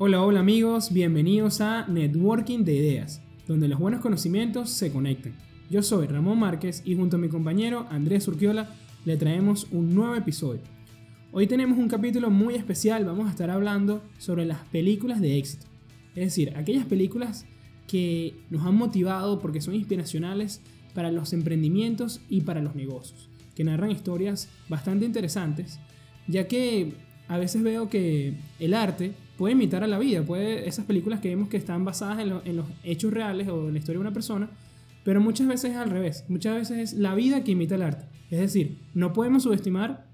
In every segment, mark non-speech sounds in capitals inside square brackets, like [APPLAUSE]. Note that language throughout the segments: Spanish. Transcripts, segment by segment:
Hola, hola amigos, bienvenidos a Networking de Ideas, donde los buenos conocimientos se conectan. Yo soy Ramón Márquez y junto a mi compañero Andrés Urquiola le traemos un nuevo episodio. Hoy tenemos un capítulo muy especial, vamos a estar hablando sobre las películas de éxito. Es decir, aquellas películas que nos han motivado porque son inspiracionales para los emprendimientos y para los negocios, que narran historias bastante interesantes, ya que a veces veo que el arte puede imitar a la vida, puede esas películas que vemos que están basadas en, los hechos reales o en la historia de una persona, pero muchas veces es al revés, muchas veces es la vida que imita el arte. Es decir, no podemos subestimar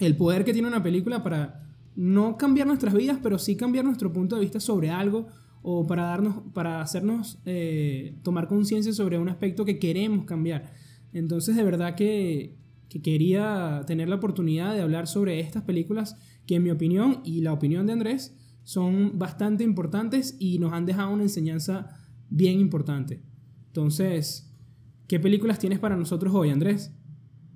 el poder que tiene una película para no cambiar nuestras vidas, pero sí cambiar nuestro punto de vista sobre algo o para, darnos, para hacernos eh, tomar conciencia sobre un aspecto que queremos cambiar. Entonces, de verdad que quería tener la oportunidad de hablar sobre estas películas que en mi opinión y la opinión de Andrés son bastante importantes y nos han dejado una enseñanza bien importante. Entonces, ¿qué películas tienes para nosotros hoy, Andrés?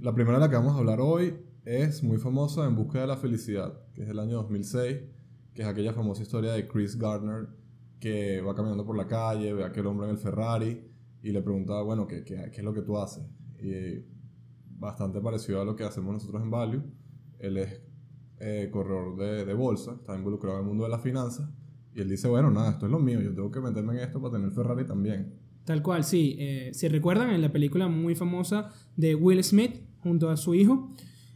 La primera de la que vamos a hablar hoy es muy famosa En Busca de la Felicidad, que es del año 2006, que es aquella famosa historia de Chris Gardner que va caminando por la calle, ve a aquel hombre en el Ferrari y le pregunta, bueno, ¿qué, qué, qué es lo que tú haces? Y bastante parecido a lo que hacemos nosotros en Value. Él es eh, corredor de, de, bolsa, está involucrado en el mundo de las finanzas y él dice, bueno, nada, esto es lo mío, yo tengo que meterme en esto para tener Ferrari también. Tal cual, sí. Eh, si recuerdan, en la película muy famosa de Will Smith junto a su hijo,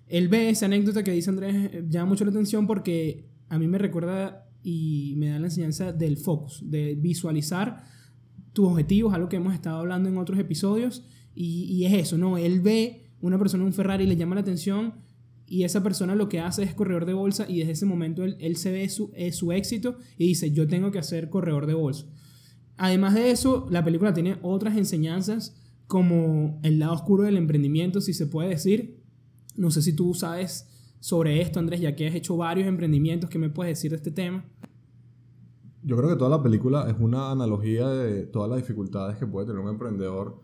él ve esa anécdota que dice Andrés, eh, llama mucho la atención porque a mí me recuerda y me da la enseñanza del focus, de visualizar tus objetivos, algo que hemos estado hablando en otros episodios, y, y es eso, ¿no? Él ve una persona en un Ferrari le llama la atención, y esa persona lo que hace es corredor de bolsa, y desde ese momento él, él se ve su, eh, su éxito y dice, yo tengo que hacer corredor de bolsa. Además de eso, la película tiene otras enseñanzas, como el lado oscuro del emprendimiento, si se puede decir. No sé si tú sabes sobre esto, Andrés, ya que has hecho varios emprendimientos, ¿qué me puedes decir de este tema? Yo creo que toda la película es una analogía de todas las dificultades que puede tener un emprendedor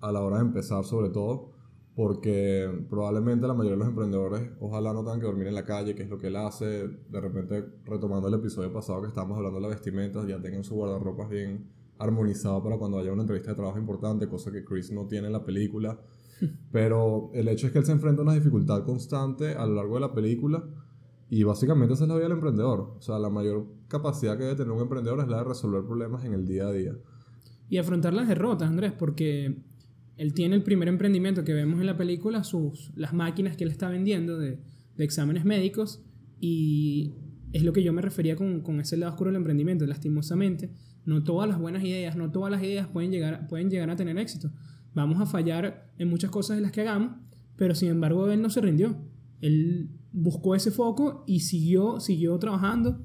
a la hora de empezar, sobre todo, porque probablemente la mayoría de los emprendedores ojalá no tengan que dormir en la calle, que es lo que él hace, de repente retomando el episodio pasado que estábamos hablando de la vestimenta, ya tengan su guardarropa bien armonizado para cuando haya una entrevista de trabajo importante, cosa que Chris no tiene en la película. [LAUGHS] Pero el hecho es que él se enfrenta a una dificultad constante a lo largo de la película y básicamente esa es la vida del emprendedor. O sea, la mayor capacidad que debe tener un emprendedor es la de resolver problemas en el día a día. Y afrontar las derrotas, Andrés, porque él tiene el primer emprendimiento que vemos en la película, sus, las máquinas que él está vendiendo de, de exámenes médicos y es lo que yo me refería con, con, ese lado oscuro del emprendimiento. Lastimosamente, no todas las buenas ideas, no todas las ideas pueden llegar, pueden llegar a tener éxito. Vamos a fallar en muchas cosas de las que hagamos, pero sin embargo él no se rindió. Él buscó ese foco y siguió, siguió trabajando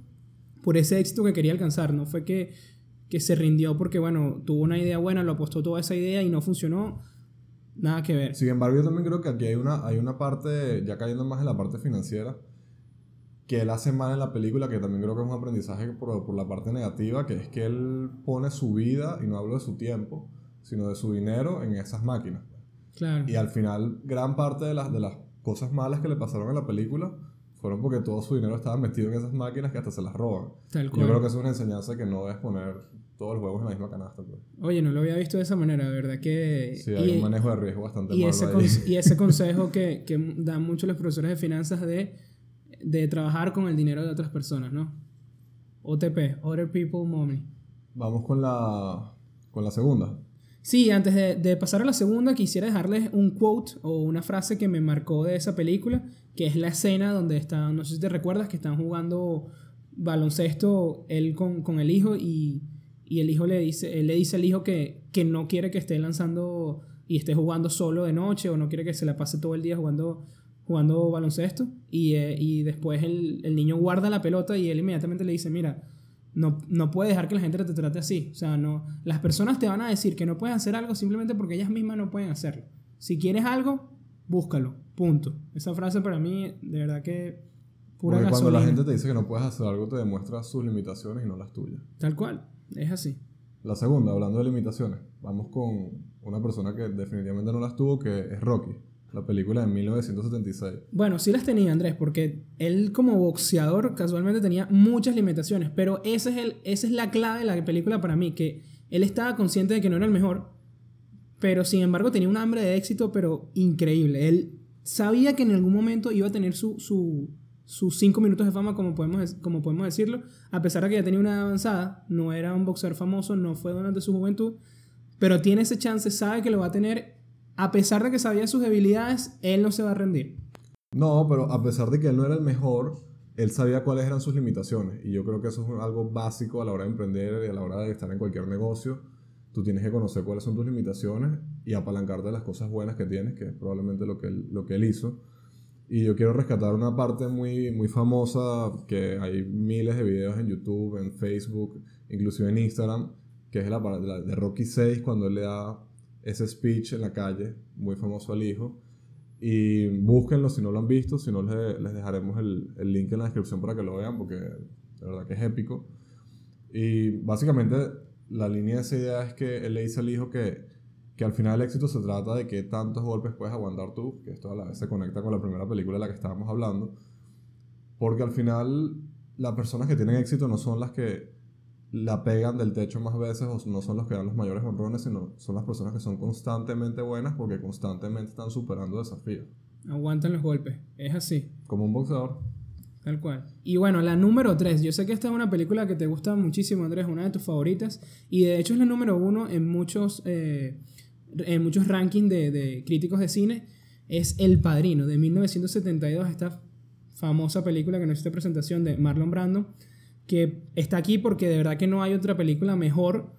por ese éxito que quería alcanzar. No fue que, que se rindió porque, bueno, tuvo una idea buena, lo apostó toda esa idea y no funcionó. Nada que ver. Sin embargo, yo también creo que aquí hay una, hay una parte, ya cayendo más en la parte financiera, que él hace mal en la película, que también creo que es un aprendizaje por, por la parte negativa, que es que él pone su vida, y no hablo de su tiempo, sino de su dinero en esas máquinas. Claro. Y al final, gran parte de las, de las cosas malas que le pasaron en la película fueron porque todo su dinero estaba metido en esas máquinas que hasta se las roban. Tal cual. Yo creo que es una enseñanza que no debes poner todos los huevos en la misma canasta. Pues. Oye, no lo había visto de esa manera, verdad que... Sí, hay y, un manejo de riesgo bastante y malo ese, ahí. [LAUGHS] y ese consejo que, que dan muchos los profesores de finanzas de, de trabajar con el dinero de otras personas, ¿no? OTP, Other People Money. Vamos con la, con la segunda. Sí, antes de, de, pasar a la segunda, quisiera dejarles un quote o una frase que me marcó de esa película, que es la escena donde están, no sé si te recuerdas, que están jugando baloncesto él con, con el hijo y, y, el hijo le dice, él le dice al hijo que, que no quiere que esté lanzando y esté jugando solo de noche o no quiere que se la pase todo el día jugando, jugando baloncesto y, eh, y después el, el niño guarda la pelota y él inmediatamente le dice, mira, no, no puedes dejar que la gente te trate así. O sea, no, las personas te van a decir que no puedes hacer algo simplemente porque ellas mismas no pueden hacerlo. Si quieres algo, búscalo. Punto. Esa frase para mí, de verdad que pura Porque gasolina. cuando la gente te dice que no puedes hacer algo, te demuestra sus limitaciones y no las tuyas. Tal cual. Es así. La segunda, hablando de limitaciones, vamos con una persona que definitivamente no las tuvo, que es Rocky. la película de 1976. Bueno, sí las tenía Andrés, porque él como boxeador casualmente tenía muchas limitaciones, pero ese es el, esa es la clave de la película para mí, que él estaba consciente de que no era el mejor, pero sin embargo tenía un hambre de éxito, pero increíble. Él sabía que en algún momento iba a tener su, su, sus cinco minutos de fama, como podemos, como podemos decirlo, a pesar de que ya tenía una avanzada, no era un boxeador famoso, no fue durante su juventud, pero tiene ese chance, sabe que lo va a tener, a pesar de que sabía sus debilidades, él no se va a rendir. No, pero a pesar de que él no era el mejor, él sabía cuáles eran sus limitaciones. Y yo creo que eso es algo básico a la hora de emprender y a la hora de estar en cualquier negocio. Tú tienes que conocer cuáles son tus limitaciones y apalancarte de las cosas buenas que tienes, que es probablemente lo que él, lo que él hizo. Y yo quiero rescatar una parte muy, muy famosa, que hay miles de videos en YouTube, en Facebook, inclusive en Instagram, que es la, la de Rocky 6, cuando él le da ese speech en la calle, muy famoso al hijo. Y búsquenlo si no lo han visto, si no les, les dejaremos el, el, link en la descripción para que lo vean, porque de verdad que es épico. Y básicamente la línea de esa idea es que él le dice al hijo que que al final el éxito se trata de qué tantos golpes puedes aguantar tú, que esto a la vez se conecta con la primera película de la que estábamos hablando, porque al final las personas que tienen éxito no son las que la pegan del techo más veces o no son los que dan los mayores honrones, sino son las personas que son constantemente buenas porque constantemente están superando desafíos. Aguantan los golpes, es así. Como un boxeador. Tal cual. Y bueno, la número 3. Yo sé que esta es una película que te gusta muchísimo, Andrés, una de tus favoritas. Y de hecho es la número uno en muchos eh, muchos rankings de, críticos de cine, es El Padrino, de 1972, esta famosa película que no es esta presentación de Marlon Brando, que está aquí porque de verdad que no hay otra película mejor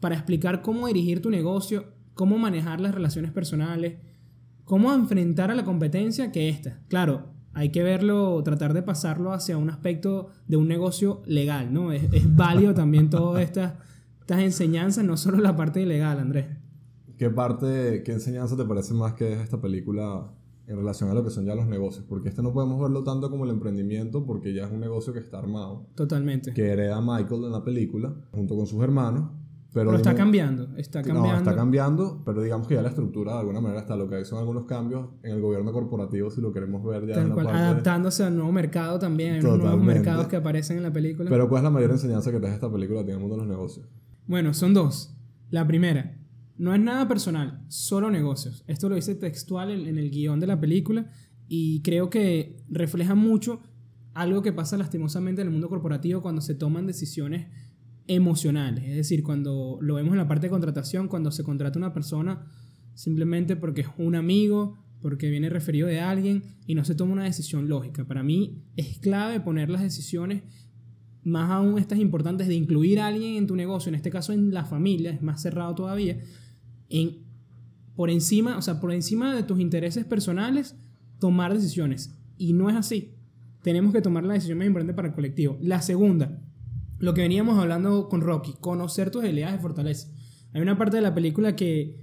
para explicar cómo dirigir tu negocio, cómo manejar las relaciones personales, cómo enfrentar a la competencia que esta. Claro, hay que verlo, tratar de pasarlo hacia un aspecto de un negocio legal, ¿no? Es, válido también todas estas, estas enseñanzas, no solo la parte ilegal, Andrés. ¿Qué parte, qué enseñanza te parece más que es esta película en relación a lo que son ya los negocios? Porque este no podemos verlo tanto como el emprendimiento porque ya es un negocio que está armado. Totalmente. Que hereda Michael en la película junto con sus hermanos. Pero, está cambiando, está cambiando. No, está cambiando, pero digamos que ya la estructura de alguna manera está lo que son algunos cambios en el gobierno corporativo si lo queremos ver ya en la Adaptándose al nuevo mercado también, hay nuevos mercados que aparecen en la película. Pero ¿cuál es la mayor enseñanza que te esta película en el mundo de los negocios? Bueno, son dos. La primera, no es nada personal, solo negocios. Esto lo dice textual en, el guion de la película y creo que refleja mucho algo que pasa lastimosamente en el mundo corporativo cuando se toman decisiones emocionales. Es decir, cuando lo vemos en la parte de contratación, cuando se contrata una persona simplemente porque es un amigo, porque viene referido de alguien y no se toma una decisión lógica. Para mí es clave poner las decisiones, más aún estas importantes, de incluir a alguien en tu negocio, en este caso en la familia, es más cerrado todavía, en, por encima, o sea, por encima de tus intereses personales, tomar decisiones. Y no es así. Tenemos que tomar la decisión más importante para el colectivo. La segunda, lo que veníamos hablando con Rocky, conocer tus habilidades y fortalezas. Hay una parte de la película que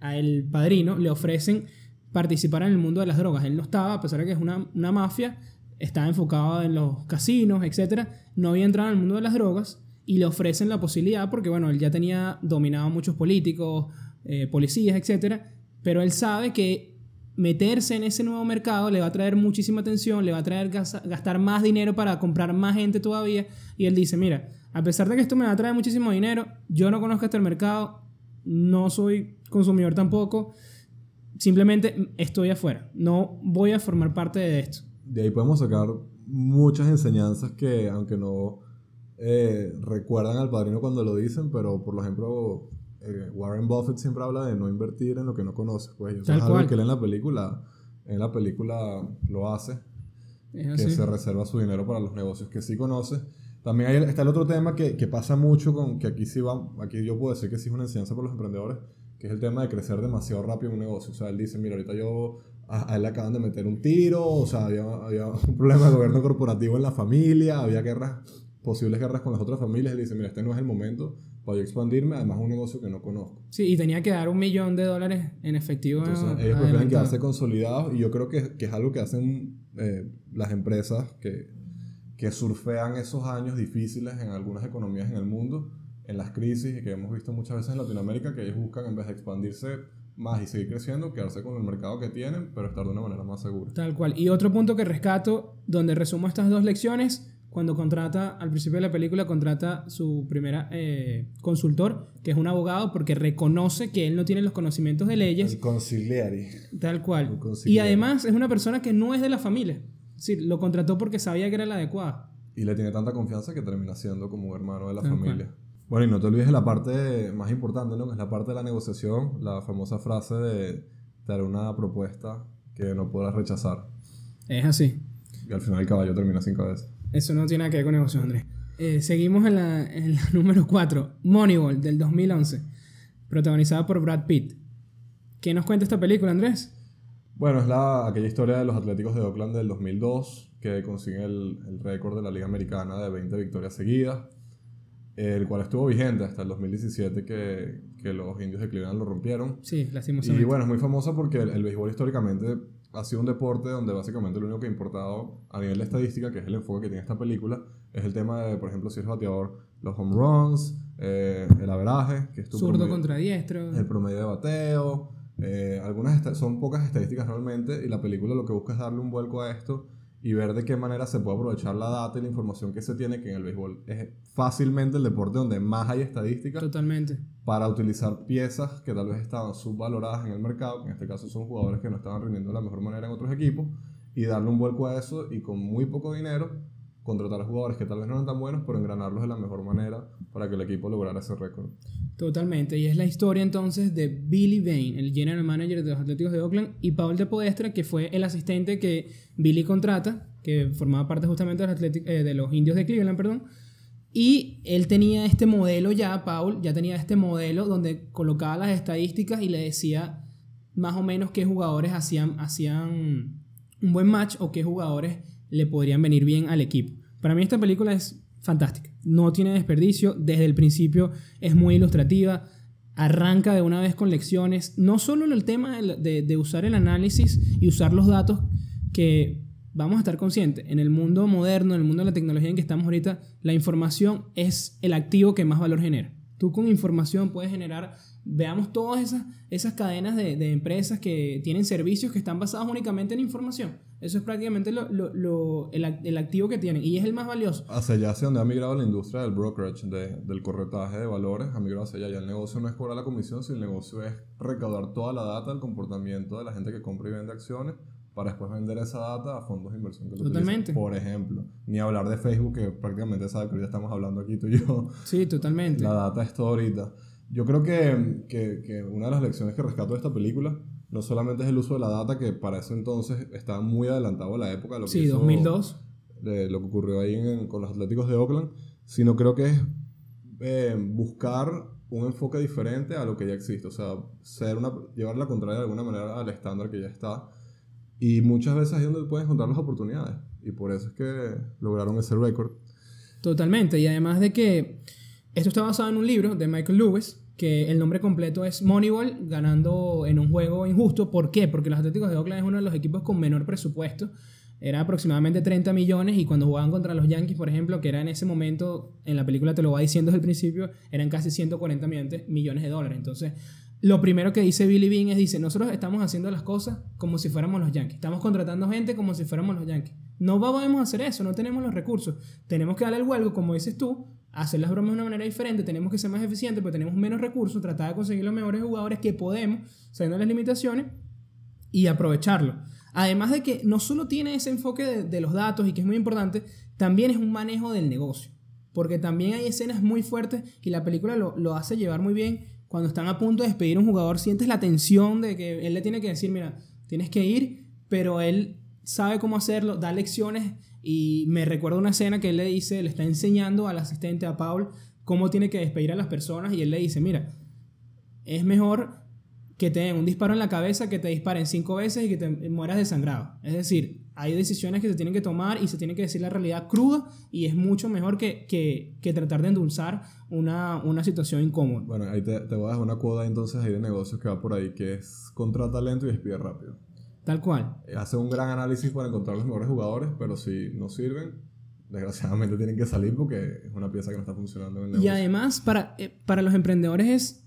a el padrino le ofrecen participar en el mundo de las drogas. Él no estaba, a pesar de que es una, una mafia, estaba enfocado en los casinos, etc. No había entrado en el mundo de las drogas y le ofrecen la posibilidad porque, bueno, él ya tenía dominado a muchos políticos, eh, policías, etc. Pero él sabe que meterse en ese nuevo mercado le va a traer muchísima atención, le va a traer gastar más dinero para comprar más gente todavía. Y él dice, mira, a pesar de que esto me va a traer muchísimo dinero, yo no conozco este mercado, no soy consumidor tampoco, simplemente estoy afuera, no voy a formar parte de esto. De ahí podemos sacar muchas enseñanzas que, aunque no eh, recuerdan al padrino cuando lo dicen, pero por ejemplo, eh, Warren Buffett siempre habla de no invertir en lo que no conoce. Pues eso es algo que él en la película, en la película lo hace, que se reserva su dinero para los negocios que sí conoce. También hay, está el otro tema que, que, pasa mucho con que aquí sí va, aquí yo puedo decir que sí es una enseñanza para los emprendedores, que es el tema de crecer demasiado rápido en un negocio. O sea, él dice, mira, ahorita yo, a, él le acaban de meter un tiro, o sea, había, había un problema de gobierno corporativo en la familia, había guerras, posibles guerras con las otras familias. Él dice, mira, este no es el momento, para expandirme, además un negocio que no conozco. Sí, y tenía que dar un millón de dólares en efectivo. Entonces, ellos prefieren quedarse consolidados y yo creo que, que es algo que hacen eh, las empresas que, que surfean esos años difíciles en algunas economías en el mundo, en las crisis y que hemos visto muchas veces en Latinoamérica, que ellos buscan, en vez de expandirse más y seguir creciendo, quedarse con el mercado que tienen, pero estar de una manera más segura. Tal cual. Y otro punto que rescato, donde resumo estas dos lecciones, cuando contrata, al principio de la película, contrata su primera eh, consultor, que es un abogado, porque reconoce que él no tiene los conocimientos de leyes. El conciliari. Tal cual. Conciliari. Y además es una persona que no es de la familia. Sí, lo contrató porque sabía que era la adecuada. Y le tiene tanta confianza que termina siendo como hermano de la Tal familia. Bueno, y no te olvides de la parte más importante, ¿no? Que es la parte de la negociación, la famosa frase de te haré una propuesta que no podrás rechazar. Es así. Y al final el caballo termina sin cabeza. Eso no tiene nada que ver con negocios, Andrés. Eh, seguimos en la, en la [LAUGHS] número 4, Moneyball, del 2011, protagonizada por Brad Pitt. ¿Qué nos cuenta esta película, Andrés? Bueno, es la, aquella historia de los Atléticos de Oakland del 2002, que consiguen el, el récord de la Liga Americana de 20 victorias seguidas, el cual estuvo vigente hasta el 2017 que, que los indios de Cleveland lo rompieron. Sí, lastimosamente. Y bueno, es muy famosa porque el, el béisbol históricamente ha sido un deporte donde básicamente lo único que ha importado a nivel de estadística, que es el enfoque que tiene esta película, es el tema de, por ejemplo, si eres bateador, los home runs, eh, el averaje, que es tu Zurdo promedio- contra diestro. el promedio de bateo. eh, algunas son pocas estadísticas realmente y la película lo que busca es darle un vuelco a esto y ver de qué manera se puede aprovechar la data y la información que se tiene, que en el béisbol es fácilmente el deporte donde más hay estadísticas, Totalmente. para utilizar piezas que tal vez estaban subvaloradas en el mercado, que en este caso son jugadores que no estaban rindiendo de la mejor manera en otros equipos, y darle un vuelco a eso y con muy poco dinero contratar a jugadores que tal vez no eran tan buenos, pero engranarlos de la mejor manera para que el equipo lograra ese récord. Totalmente. Y es la historia entonces de Billy Bain, el general manager de los Atléticos de Oakland, y Paul de Podestra, que fue el asistente que Billy contrata, que formaba parte justamente de los, Atlétic- eh, de los indios de Cleveland, perdón. Y él tenía este modelo ya, Paul, ya tenía este modelo donde colocaba las estadísticas y le decía más o menos qué jugadores hacían, hacían un buen match o qué jugadores le podrían venir bien al equipo. Para mí esta película es fantástica, no tiene desperdicio, desde el principio es muy ilustrativa, arranca de una vez con lecciones, no solo en el tema de, de- usar el análisis y usar los datos que vamos a estar conscientes, en el mundo moderno, en el mundo de la tecnología en que estamos ahorita, la información es el activo que más valor genera. Tú con información puedes generar, veamos todas esas, esas cadenas de, de empresas que tienen servicios que están basados únicamente en información. Eso es prácticamente lo- lo- lo- el, ac- el activo que tienen y es el más valioso. Hacia allá, hacia donde ha migrado la industria del brokerage, de- del corretaje de valores, ha migrado hacia allá. Ya el negocio no es cobrar la comisión, sino el negocio es recaudar toda la data del comportamiento de la gente que compra y vende acciones para después vender esa data a fondos de inversión que lo Totalmente. utilizan. Por ejemplo, ni hablar de Facebook, que prácticamente sabe que ahorita estamos hablando aquí tú y yo. Sí, totalmente. La data es todo ahorita. Yo creo que, que, que una de las lecciones que rescato de esta película no solamente es el uso de la data, que para eso entonces estaba muy adelantado a la época lo que Sí, hizo- 2002. de lo que ocurrió ahí en- con los Atléticos de Oakland, sino creo que es eh, buscar un enfoque diferente a lo que ya existe, o sea, ser una, llevar la contraria de alguna manera al estándar que ya está. Y muchas veces ahí es donde puedes encontrar las oportunidades. Y por eso es que lograron ese récord. Totalmente. Y además de que esto está basado en un libro de Michael Lewis, que el nombre completo es Moneyball, ganando en un juego injusto. ¿Por qué? Porque los Atléticos de Oakland es uno de los equipos con menor presupuesto. Era aproximadamente 30 millones y cuando jugaban contra los Yankees, por ejemplo, que era en ese momento, en la película te lo va diciendo desde el principio, eran casi 140 millones, de dólares. Entonces, lo primero que dice Billy Bean es, dice, nosotros estamos haciendo las cosas como si fuéramos los Yankees. Estamos contratando gente como si fuéramos los Yankees. No podemos hacer eso, no tenemos los recursos. Tenemos que darle el huelgo, como dices tú, hacer las bromas de una manera diferente, tenemos que ser más eficientes, pero tenemos menos recursos, tratar de conseguir los mejores jugadores que podemos, sabiendo las limitaciones, y aprovecharlo. Además de que no solo tiene ese enfoque de, de los datos y que es muy importante, también es un manejo del negocio. Porque también hay escenas muy fuertes y la película lo, lo hace llevar muy bien. Cuando están a punto de despedir a un jugador, sientes la tensión de que él le tiene que decir, mira, tienes que ir, pero él sabe cómo hacerlo, da lecciones y me recuerda una escena que él le dice, le está enseñando al asistente, a Paul, cómo tiene que despedir a las personas y él le dice, mira, es mejor que te den un disparo en la cabeza que te disparen cinco veces y que te mueras desangrado. Es decir, hay decisiones que se tienen que tomar y se tiene que decir la realidad cruda y es mucho mejor que, que, que tratar de endulzar una, una situación incómoda. Bueno, ahí te, te voy a dejar una cuoda entonces ahí de negocios que va por ahí, que es contrata lento y despide rápido. Tal cual. Hace un gran análisis para encontrar los mejores jugadores, pero si no sirven, desgraciadamente [LAUGHS] tienen que salir porque es una pieza que no está funcionando en el Y negocio. además, para, eh, para los emprendedores es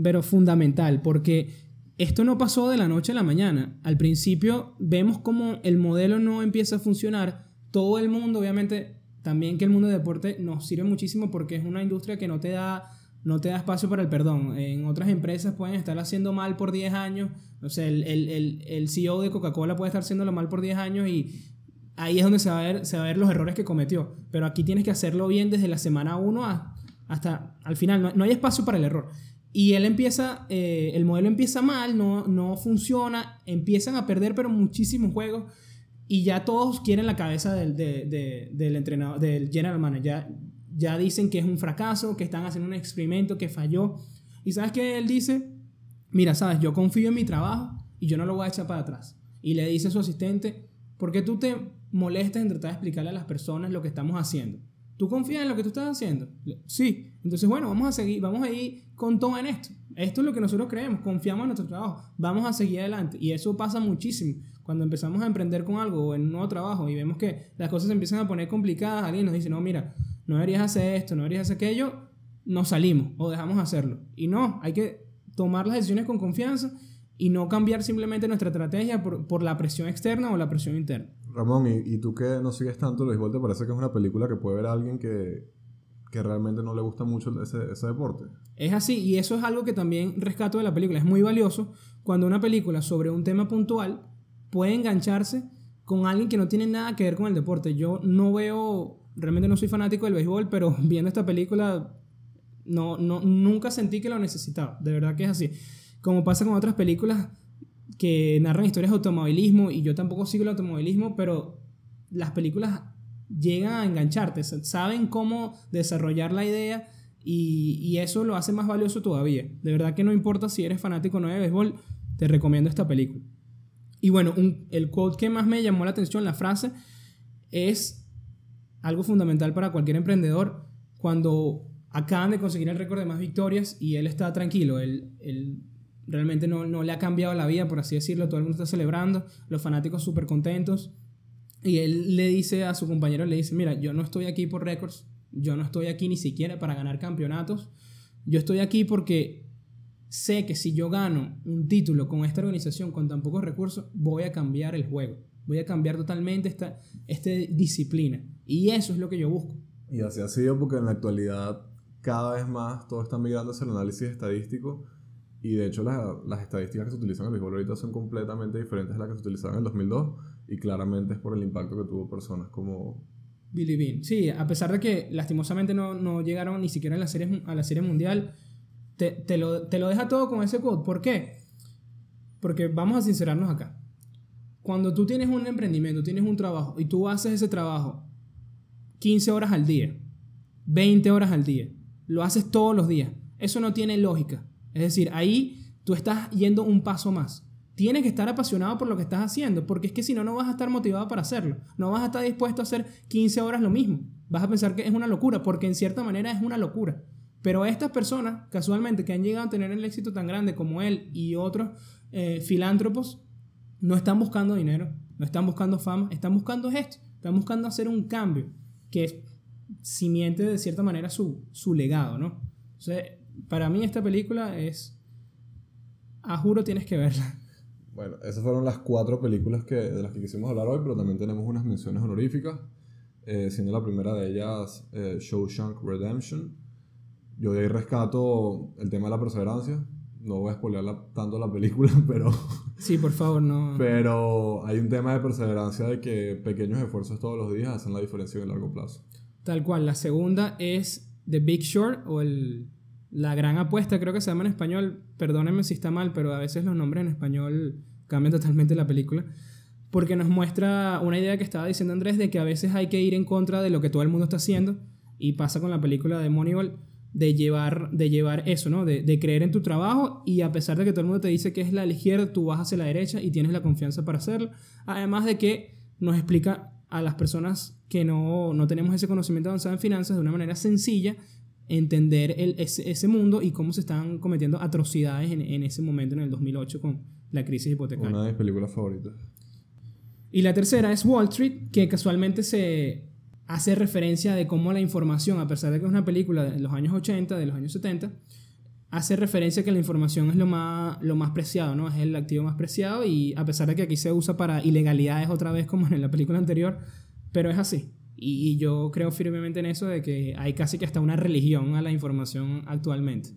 pero fundamental, porque esto no pasó de la noche a la mañana. Al principio vemos como el modelo no empieza a funcionar. Todo el mundo, obviamente, también que el mundo de deporte nos sirve muchísimo porque es una industria que no te da no te da espacio para el perdón. En otras empresas pueden estar haciendo mal por 10 años. O sea, el, el, el, CEO de Coca-Cola puede estar haciéndolo mal por 10 años y ahí es donde se va, a ver, se va a ver los errores que cometió. Pero aquí tienes que hacerlo bien desde la semana 1 hasta al final. No, hay espacio para el error. Y él empieza, eh, el modelo empieza mal, no, no funciona, empiezan a perder pero muchísimos juegos y ya todos quieren la cabeza del, del entrenador, del general manager. Ya, ya dicen que es un fracaso, que están haciendo un experimento, que falló. Y sabes que él dice, mira, sabes, yo confío en mi trabajo y yo no lo voy a echar para atrás. Y le dice a su asistente, ¿por qué tú te molestas en tratar de explicarle a las personas lo que estamos haciendo? ¿Tú confías en lo que tú estás haciendo? Sí. Entonces, bueno, vamos a seguir, vamos a ir con todo en esto. Esto es lo que nosotros creemos, confiamos en nuestro trabajo, vamos a seguir adelante. Y eso pasa muchísimo. Cuando empezamos a emprender con algo o en un nuevo trabajo y vemos que las cosas se empiezan a poner complicadas, alguien nos dice, no, mira, no deberías hacer esto, no deberías hacer aquello, nos salimos o dejamos hacerlo. Y no, hay que tomar las decisiones con confianza y no cambiar simplemente nuestra estrategia por, por la presión externa o la presión interna. Ramón, ¿y, tú que no sigues tanto el béisbol, te parece que es una película que puede ver a alguien que, que realmente no le gusta mucho ese, ese, deporte? Es así, y eso es algo que también rescato de la película. Es muy valioso cuando una película sobre un tema puntual puede engancharse con alguien que no tiene nada que ver con el deporte. Yo no veo realmente no soy fanático del béisbol, pero [LAUGHS] viendo esta película no, no, nunca sentí que lo necesitaba. De verdad que es así. Como pasa con otras películas que narran historias de automovilismo, y yo tampoco sigo el automovilismo, pero las películas llegan a engancharte, saben cómo desarrollar la idea y, y, eso lo hace más valioso todavía. De verdad que no importa si eres fanático o no de béisbol, te recomiendo esta película. Y bueno, el quote que más me llamó la atención, la frase, es algo fundamental para cualquier emprendedor cuando acaban de conseguir el récord de más victorias y él está tranquilo, él, él realmente no, no, le ha cambiado la vida, por así decirlo, todo el mundo está celebrando, los fanáticos súper contentos. Y él le dice a su compañero, le dice, mira, yo no estoy aquí por récords, yo no estoy aquí ni siquiera para ganar campeonatos, yo estoy aquí porque sé que si yo gano un título con esta organización con tan pocos recursos, voy a cambiar el juego, voy a cambiar totalmente esta, esta disciplina. Y eso es lo que yo busco. Y así ha sido porque en la actualidad cada vez más todo está migrando hacia el análisis estadístico y de hecho las, las estadísticas que se utilizan en el béisbol ahorita son completamente diferentes a las que se utilizaban en el 2002 y claramente es por el impacto que tuvo personas como... Billy Bean. Sí, a pesar de que lastimosamente no, no llegaron ni siquiera a la serie, a la serie mundial, te, te, lo, te lo deja todo con ese code. ¿Por qué? Porque vamos a sincerarnos acá. Cuando tú tienes un emprendimiento, tienes un trabajo y tú haces ese trabajo 15 horas al día, 20 horas al día, lo haces todos los días. Eso no tiene lógica. Es decir, ahí tú estás yendo un paso más. Tienes que estar apasionado por lo que estás haciendo, porque es que si no, no vas a estar motivado para hacerlo. No vas a estar dispuesto a hacer 15 horas lo mismo. Vas a pensar que es una locura, porque en cierta manera es una locura. Pero estas personas, casualmente, que han llegado a tener el éxito tan grande como él y otros eh, filántropos, no están buscando dinero, no están buscando fama, están buscando esto, están buscando hacer un cambio que simiente de cierta manera su, su legado, ¿no? para mí esta película es... A juro tienes que verla. Bueno, esas fueron las cuatro películas que, de las que quisimos hablar hoy, pero también tenemos unas menciones honoríficas, eh, siendo la primera de ellas eh, Shawshank Redemption. Yo de ahí rescato el tema de la perseverancia. No voy a spoilear tanto la película, [LAUGHS] pero... Sí, por favor, no. Pero hay un tema de perseverancia de que pequeños esfuerzos todos los días hacen la diferencia en el largo plazo. Tal cual. La segunda es The Big Short o el, La Gran Apuesta, creo que se llama en español. Perdónenme si está mal, pero a veces los nombres en español cambian totalmente la película. Porque nos muestra una idea que estaba diciendo Andrés de que a veces hay que ir en contra de lo que todo el mundo está haciendo. Y pasa con la película de Moneyball de llevar, de llevar eso, ¿no? De, de, creer en tu trabajo y a pesar de que todo el mundo te dice que es la izquierda, tú vas hacia la derecha y tienes la confianza para hacerlo. Además de que nos explica a las personas que no, no tenemos ese conocimiento avanzado en finanzas de una manera sencilla entender el, ese, ese, mundo y cómo se están cometiendo atrocidades en, en, ese momento, en el 2008, con la crisis hipotecaria. Una de mis películas favoritas. Y la tercera es Wall Street, que casualmente se, hace referencia de cómo la información, a pesar de que es una película de los años 80, de los años 70, hace referencia a que la información es lo más, lo más preciado, ¿no? Es el activo más preciado y a pesar de que aquí se usa para ilegalidades otra vez como en la película anterior, pero es así. Y, yo creo firmemente en eso de que hay casi que hasta una religión a la información actualmente.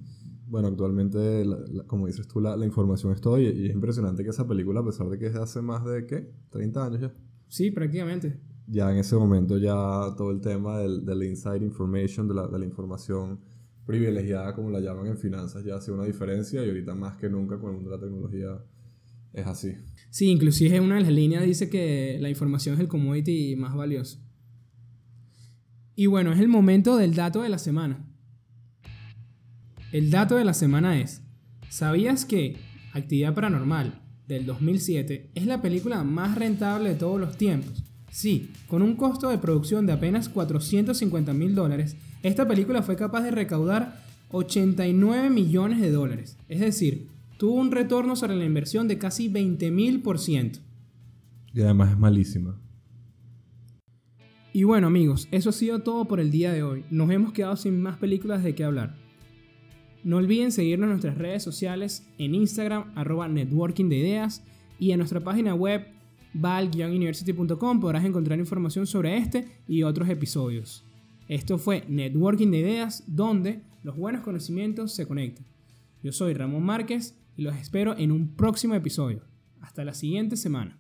Bueno, actualmente, como dices tú, la, información es todo y, es impresionante que esa película, a pesar de que es de hace más de, ¿qué? 30 años ya. Sí, prácticamente. Ya en ese momento ya todo el tema del, del inside information, de la, de la información privilegiada, como la llaman en finanzas, ya hace una diferencia y ahorita más que nunca con el mundo de la tecnología es así. Sí, inclusive una de las líneas dice que la información es el commodity más valioso. Y bueno, es el momento del dato de la semana. El dato de la semana es, ¿sabías que Actividad Paranormal del 2007 es la película más rentable de todos los tiempos? Sí, con un costo de producción de apenas 450 mil dólares, esta película fue capaz de recaudar 89 millones de dólares. Es decir, tuvo un retorno sobre la inversión de casi 20 mil por ciento. Y además es malísima. Y bueno amigos, eso ha sido todo por el día de hoy. Nos hemos quedado sin más películas de qué hablar. No olviden seguirnos en nuestras redes sociales en Instagram, arroba networking de ideas, y en nuestra página web val-university.com podrás encontrar información sobre este y otros episodios. Esto fue Networking de Ideas, donde los buenos conocimientos se conectan. Yo soy Ramón Márquez y los espero en un próximo episodio. Hasta la siguiente semana.